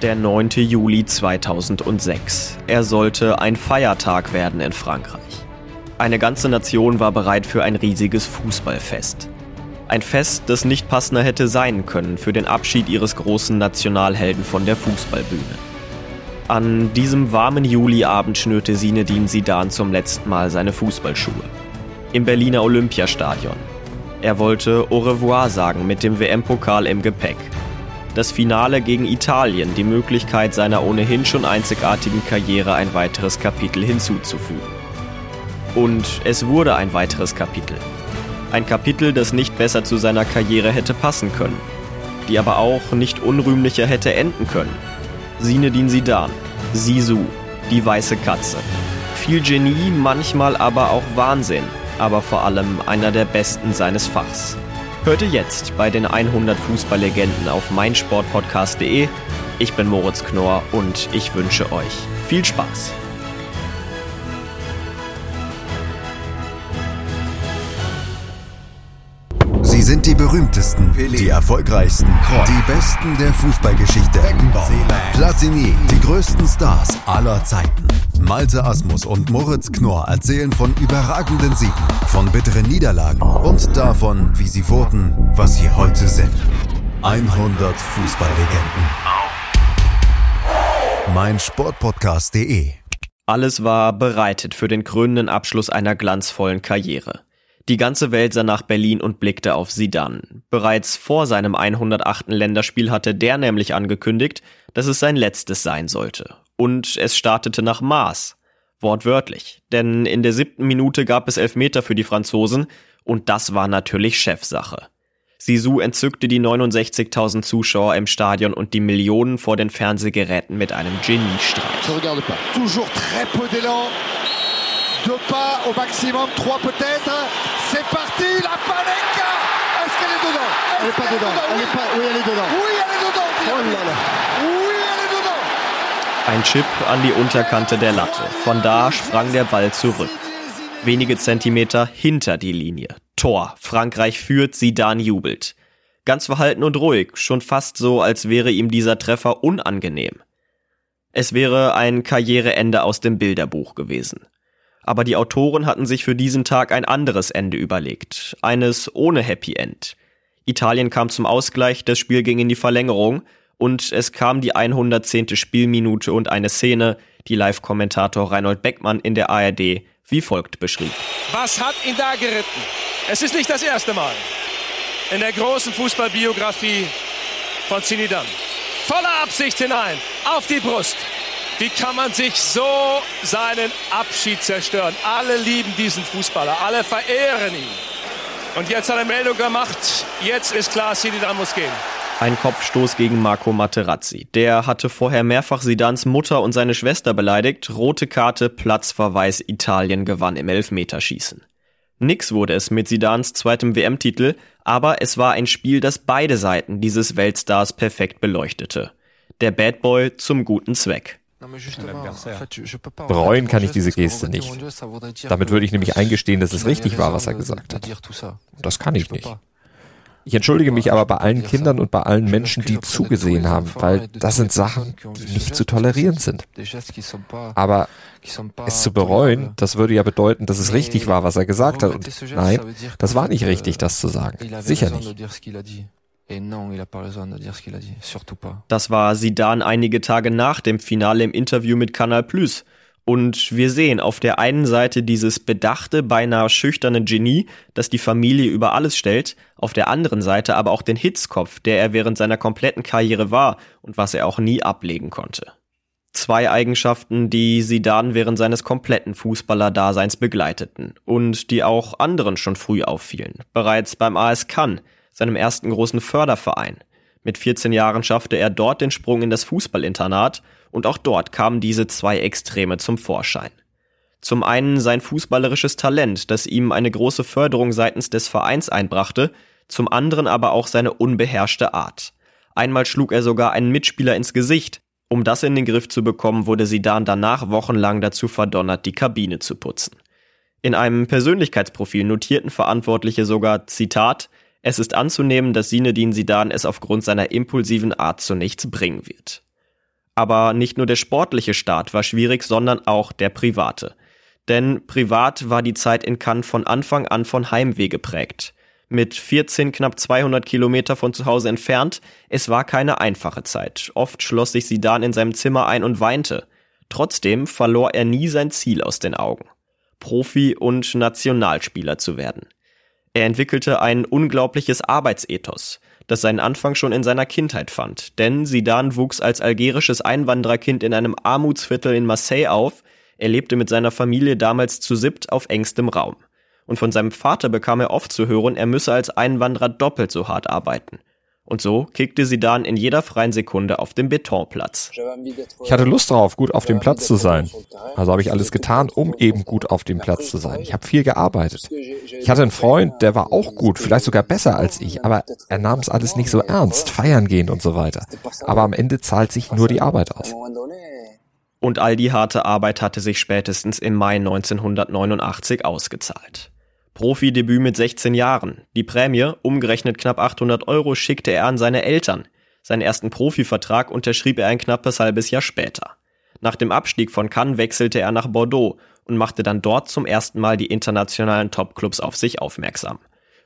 Der 9. Juli 2006. Er sollte ein Feiertag werden in Frankreich. Eine ganze Nation war bereit für ein riesiges Fußballfest. Ein Fest, das nicht passender hätte sein können für den Abschied ihres großen Nationalhelden von der Fußballbühne. An diesem warmen Juliabend schnürte Sinedin Sidan zum letzten Mal seine Fußballschuhe. Im Berliner Olympiastadion. Er wollte Au revoir sagen mit dem WM-Pokal im Gepäck das Finale gegen Italien die Möglichkeit seiner ohnehin schon einzigartigen Karriere ein weiteres Kapitel hinzuzufügen. Und es wurde ein weiteres Kapitel. Ein Kapitel, das nicht besser zu seiner Karriere hätte passen können, die aber auch nicht unrühmlicher hätte enden können. Sinedin Sidan, Sisu, die weiße Katze. Viel Genie, manchmal aber auch Wahnsinn, aber vor allem einer der besten seines Fachs. Hört ihr jetzt bei den 100 Fußballlegenden auf meinsportpodcast.de. Ich bin Moritz Knorr und ich wünsche euch viel Spaß. Sie sind die berühmtesten, die erfolgreichsten, die besten der Fußballgeschichte. Platini, die größten Stars aller Zeiten. Malte Asmus und Moritz Knorr erzählen von überragenden Siegen, von bitteren Niederlagen und davon, wie sie wurden, was sie heute sind. 100 Fußballlegenden. Mein Sportpodcast.de Alles war bereitet für den krönenden Abschluss einer glanzvollen Karriere. Die ganze Welt sah nach Berlin und blickte auf Sidan. Bereits vor seinem 108. Länderspiel hatte der nämlich angekündigt, dass es sein letztes sein sollte. Und es startete nach Maß. Wortwörtlich. Denn in der siebten Minute gab es Elfmeter für die Franzosen und das war natürlich Chefsache. Sisu entzückte die 69.000 Zuschauer im Stadion und die Millionen vor den Fernsehgeräten mit einem Geniestreich. Toujours très peu d'élan. Deux pas au maximum, trois peut-être. C'est parti, la Panenka Est-ce qu'elle est dedans Elle est pas dedans. Elle est pas... Oui, elle est dedans. Oui, elle est dedans là là. Oui, elle est dedans Ein Chip an die Unterkante der Latte. Von da sprang der Ball zurück. Wenige Zentimeter hinter die Linie. Tor. Frankreich führt, Sidan jubelt. Ganz verhalten und ruhig, schon fast so, als wäre ihm dieser Treffer unangenehm. Es wäre ein Karriereende aus dem Bilderbuch gewesen. Aber die Autoren hatten sich für diesen Tag ein anderes Ende überlegt, eines ohne Happy End. Italien kam zum Ausgleich, das Spiel ging in die Verlängerung und es kam die 110. Spielminute und eine Szene, die Live-Kommentator Reinhold Beckmann in der ARD wie folgt beschrieb. Was hat ihn da geritten? Es ist nicht das erste Mal in der großen Fußballbiografie von Zinidan. Voller Absicht hinein, auf die Brust. Wie kann man sich so seinen Abschied zerstören? Alle lieben diesen Fußballer, alle verehren ihn. Und jetzt hat er Meldung gemacht, jetzt ist klar, Zinidan muss gehen. Ein Kopfstoß gegen Marco Materazzi. Der hatte vorher mehrfach Sidans Mutter und seine Schwester beleidigt. Rote Karte, Platzverweis, Italien gewann im Elfmeterschießen. Nix wurde es mit Sidans zweitem WM-Titel, aber es war ein Spiel, das beide Seiten dieses Weltstars perfekt beleuchtete. Der Bad Boy zum guten Zweck. Bereuen kann ich diese Geste nicht. Damit würde ich nämlich eingestehen, dass es richtig war, was er gesagt hat. Das kann ich nicht. Ich entschuldige mich aber bei allen Kindern und bei allen Menschen, die zugesehen haben, weil das sind Sachen, die nicht zu tolerieren sind. Aber es zu bereuen, das würde ja bedeuten, dass es richtig war, was er gesagt hat. Und nein, das war nicht richtig, das zu sagen. Sicher nicht. Das war Sidan einige Tage nach dem Finale im Interview mit Canal Plus. Und wir sehen auf der einen Seite dieses bedachte, beinahe schüchterne Genie, das die Familie über alles stellt, auf der anderen Seite aber auch den Hitzkopf, der er während seiner kompletten Karriere war und was er auch nie ablegen konnte. Zwei Eigenschaften, die Sidan während seines kompletten Fußballerdaseins begleiteten und die auch anderen schon früh auffielen. Bereits beim AS Cannes, seinem ersten großen Förderverein. Mit 14 Jahren schaffte er dort den Sprung in das Fußballinternat und auch dort kamen diese zwei Extreme zum Vorschein. Zum einen sein fußballerisches Talent, das ihm eine große Förderung seitens des Vereins einbrachte, zum anderen aber auch seine unbeherrschte Art. Einmal schlug er sogar einen Mitspieler ins Gesicht. Um das in den Griff zu bekommen, wurde Sidan danach wochenlang dazu verdonnert, die Kabine zu putzen. In einem Persönlichkeitsprofil notierten Verantwortliche sogar, Zitat, es ist anzunehmen, dass Sinedin Sidan es aufgrund seiner impulsiven Art zu nichts bringen wird. Aber nicht nur der sportliche Start war schwierig, sondern auch der private. Denn privat war die Zeit in Cannes von Anfang an von Heimweh geprägt. Mit 14 knapp 200 Kilometer von zu Hause entfernt, es war keine einfache Zeit. Oft schloss sich Sidan in seinem Zimmer ein und weinte. Trotzdem verlor er nie sein Ziel aus den Augen. Profi und Nationalspieler zu werden. Er entwickelte ein unglaubliches Arbeitsethos, das seinen Anfang schon in seiner Kindheit fand, denn Sidan wuchs als algerisches Einwandererkind in einem Armutsviertel in Marseille auf, er lebte mit seiner Familie damals zu siebt auf engstem Raum. Und von seinem Vater bekam er oft zu hören, er müsse als Einwanderer doppelt so hart arbeiten. Und so kickte sie dann in jeder freien Sekunde auf dem Betonplatz. Ich hatte Lust darauf, gut auf dem Platz zu sein. Also habe ich alles getan, um eben gut auf dem Platz zu sein. Ich habe viel gearbeitet. Ich hatte einen Freund, der war auch gut, vielleicht sogar besser als ich, aber er nahm es alles nicht so ernst, feiern gehen und so weiter. Aber am Ende zahlt sich nur die Arbeit aus. Und all die harte Arbeit hatte sich spätestens im Mai 1989 ausgezahlt. Profidebüt mit 16 Jahren. Die Prämie, umgerechnet knapp 800 Euro, schickte er an seine Eltern. Seinen ersten Profivertrag unterschrieb er ein knappes halbes Jahr später. Nach dem Abstieg von Cannes wechselte er nach Bordeaux und machte dann dort zum ersten Mal die internationalen Topclubs auf sich aufmerksam.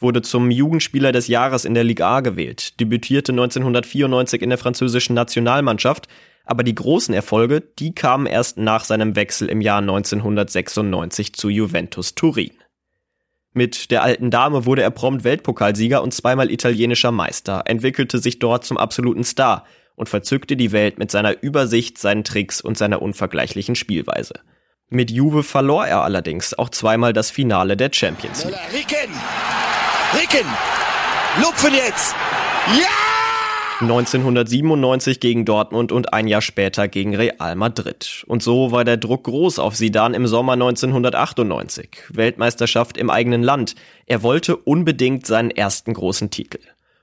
Wurde zum Jugendspieler des Jahres in der Liga A gewählt, debütierte 1994 in der französischen Nationalmannschaft, aber die großen Erfolge, die kamen erst nach seinem Wechsel im Jahr 1996 zu Juventus Turin. Mit der alten Dame wurde er prompt Weltpokalsieger und zweimal italienischer Meister, entwickelte sich dort zum absoluten Star und verzückte die Welt mit seiner Übersicht, seinen Tricks und seiner unvergleichlichen Spielweise. Mit Juve verlor er allerdings auch zweimal das Finale der Champions League. Ricken! Ricken! Lupfen jetzt! Ja! 1997 gegen Dortmund und ein Jahr später gegen Real Madrid. Und so war der Druck groß auf Sidan im Sommer 1998. Weltmeisterschaft im eigenen Land. Er wollte unbedingt seinen ersten großen Titel.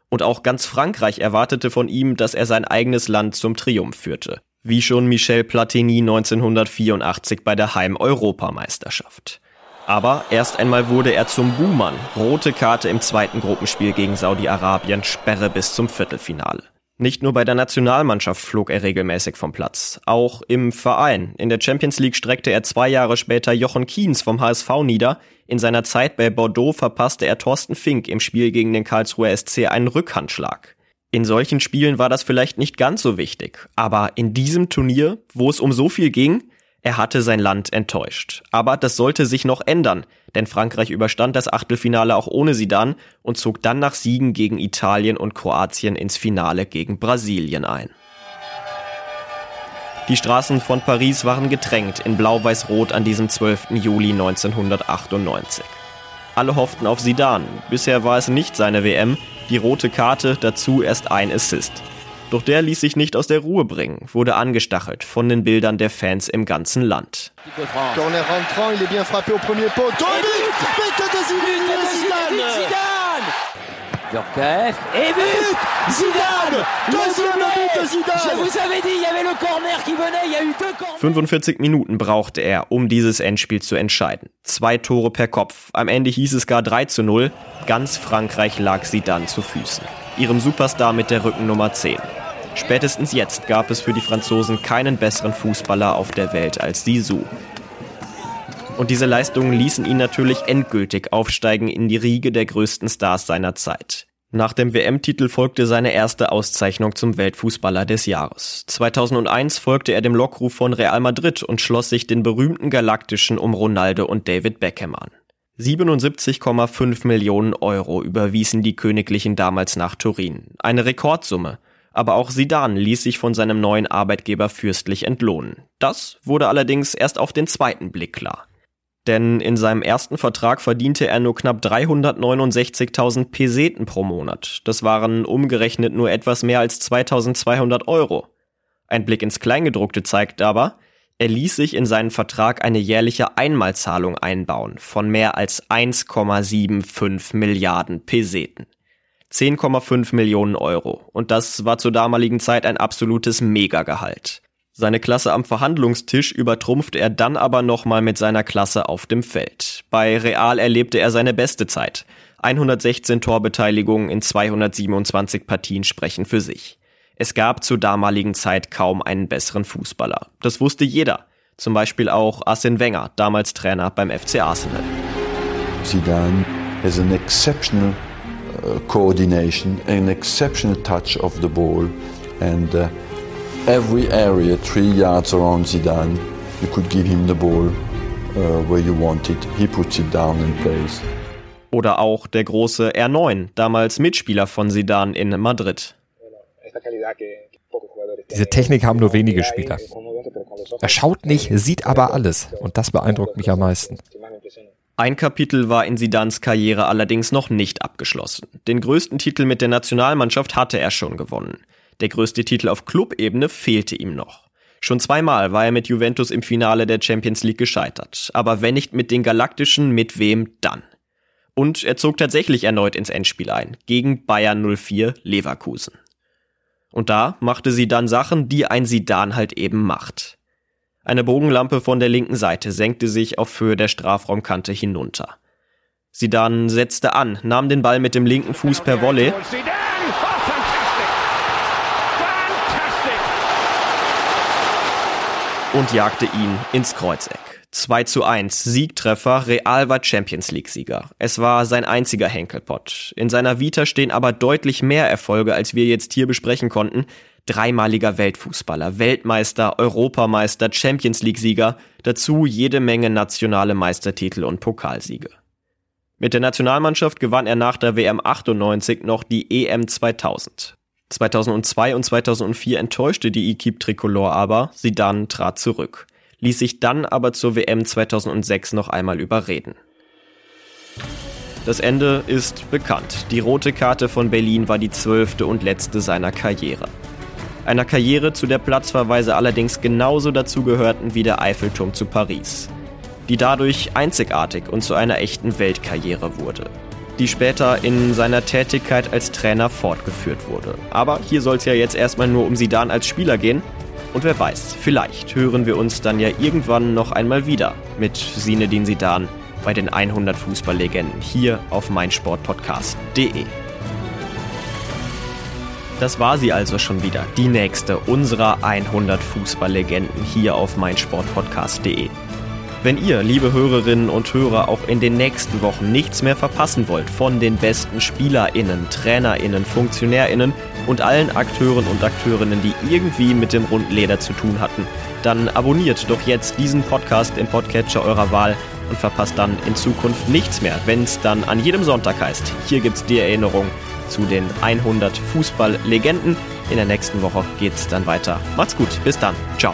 Und auch ganz Frankreich erwartete von ihm, dass er sein eigenes Land zum Triumph führte. Wie schon Michel Platini 1984 bei der Heim-Europameisterschaft. Aber erst einmal wurde er zum Buhmann. Rote Karte im zweiten Gruppenspiel gegen Saudi-Arabien, Sperre bis zum Viertelfinale. Nicht nur bei der Nationalmannschaft flog er regelmäßig vom Platz, auch im Verein. In der Champions League streckte er zwei Jahre später Jochen Kiens vom HSV nieder. In seiner Zeit bei Bordeaux verpasste er Thorsten Fink im Spiel gegen den Karlsruher SC einen Rückhandschlag. In solchen Spielen war das vielleicht nicht ganz so wichtig, aber in diesem Turnier, wo es um so viel ging, er hatte sein Land enttäuscht. Aber das sollte sich noch ändern, denn Frankreich überstand das Achtelfinale auch ohne Sidan und zog dann nach Siegen gegen Italien und Kroatien ins Finale gegen Brasilien ein. Die Straßen von Paris waren getränkt in Blau-Weiß-Rot an diesem 12. Juli 1998. Alle hofften auf Sidan. Bisher war es nicht seine WM. Die rote Karte, dazu erst ein Assist. Doch der ließ sich nicht aus der Ruhe bringen, wurde angestachelt von den Bildern der Fans im ganzen Land. Corner rentrant, il est bien frappé au premier poteau. Djorkaeff et but Zidane Deuxième but de Zidane Je vous avais dit, il y avait le corner qui venait, il y a eu deux corners. 45 Minuten brauchte er, um dieses Endspiel zu entscheiden. Zwei Tore per Kopf. Am Ende hieß es gar 3 zu 0. Ganz Frankreich lag Zidane zu Füßen. Ihrem Superstar mit der Rückennummer 10. Spätestens jetzt gab es für die Franzosen keinen besseren Fußballer auf der Welt als Zizou. Und diese Leistungen ließen ihn natürlich endgültig aufsteigen in die Riege der größten Stars seiner Zeit. Nach dem WM-Titel folgte seine erste Auszeichnung zum Weltfußballer des Jahres. 2001 folgte er dem Lockruf von Real Madrid und schloss sich den berühmten Galaktischen um Ronaldo und David Beckham an. 77,5 Millionen Euro überwiesen die Königlichen damals nach Turin. Eine Rekordsumme. Aber auch Sidan ließ sich von seinem neuen Arbeitgeber fürstlich entlohnen. Das wurde allerdings erst auf den zweiten Blick klar. Denn in seinem ersten Vertrag verdiente er nur knapp 369.000 Peseten pro Monat. Das waren umgerechnet nur etwas mehr als 2200 Euro. Ein Blick ins Kleingedruckte zeigt aber, er ließ sich in seinen Vertrag eine jährliche Einmalzahlung einbauen von mehr als 1,75 Milliarden Peseten. 10,5 Millionen Euro. Und das war zur damaligen Zeit ein absolutes Megagehalt. Seine Klasse am Verhandlungstisch übertrumpfte er dann aber nochmal mit seiner Klasse auf dem Feld. Bei Real erlebte er seine beste Zeit. 116 Torbeteiligungen in 227 Partien sprechen für sich. Es gab zur damaligen Zeit kaum einen besseren Fußballer. Das wusste jeder. Zum Beispiel auch Arsene Wenger, damals Trainer beim FC Arsenal. Zidane has an exceptional uh, coordination, an exceptional touch of the ball, and uh, every area, three yards around Zidane, you could give him the ball uh, where you want it. He puts it down and plays. Oder auch der große R9, damals Mitspieler von Zidane in Madrid. Diese Technik haben nur wenige Spieler. Er schaut nicht, sieht aber alles. Und das beeindruckt mich am meisten. Ein Kapitel war in Sidans Karriere allerdings noch nicht abgeschlossen. Den größten Titel mit der Nationalmannschaft hatte er schon gewonnen. Der größte Titel auf Clubebene fehlte ihm noch. Schon zweimal war er mit Juventus im Finale der Champions League gescheitert. Aber wenn nicht mit den Galaktischen, mit wem dann? Und er zog tatsächlich erneut ins Endspiel ein, gegen Bayern 04 Leverkusen. Und da machte sie dann Sachen, die ein Sidan halt eben macht. Eine Bogenlampe von der linken Seite senkte sich auf Höhe der Strafraumkante hinunter. Sidan setzte an, nahm den Ball mit dem linken Fuß per Volley. Und jagte ihn ins Kreuzeck. 2 zu 1, Siegtreffer, Real war Champions League-Sieger. Es war sein einziger Henkelpott. In seiner Vita stehen aber deutlich mehr Erfolge, als wir jetzt hier besprechen konnten. Dreimaliger Weltfußballer, Weltmeister, Europameister, Champions League-Sieger, dazu jede Menge nationale Meistertitel und Pokalsiege. Mit der Nationalmannschaft gewann er nach der WM 98 noch die EM 2000. 2002 und 2004 enttäuschte die Equipe Tricolore aber, sie dann trat zurück ließ sich dann aber zur WM 2006 noch einmal überreden. Das Ende ist bekannt. Die rote Karte von Berlin war die zwölfte und letzte seiner Karriere. Einer Karriere, zu der Platzverweise allerdings genauso dazu gehörten wie der Eiffelturm zu Paris. Die dadurch einzigartig und zu einer echten Weltkarriere wurde. Die später in seiner Tätigkeit als Trainer fortgeführt wurde. Aber hier soll es ja jetzt erstmal nur um Sidan als Spieler gehen und wer weiß, vielleicht hören wir uns dann ja irgendwann noch einmal wieder mit Sinedin Sidan bei den 100 Fußballlegenden hier auf meinsportpodcast.de. Das war sie also schon wieder, die nächste unserer 100 Fußballlegenden hier auf meinsportpodcast.de. Wenn ihr, liebe Hörerinnen und Hörer, auch in den nächsten Wochen nichts mehr verpassen wollt von den besten SpielerInnen, TrainerInnen, FunktionärInnen und allen Akteuren und Akteurinnen, die irgendwie mit dem runden Leder zu tun hatten, dann abonniert doch jetzt diesen Podcast im Podcatcher eurer Wahl und verpasst dann in Zukunft nichts mehr, wenn es dann an jedem Sonntag heißt. Hier gibt's die Erinnerung zu den 100 Fußballlegenden. In der nächsten Woche geht's dann weiter. Macht's gut, bis dann. Ciao.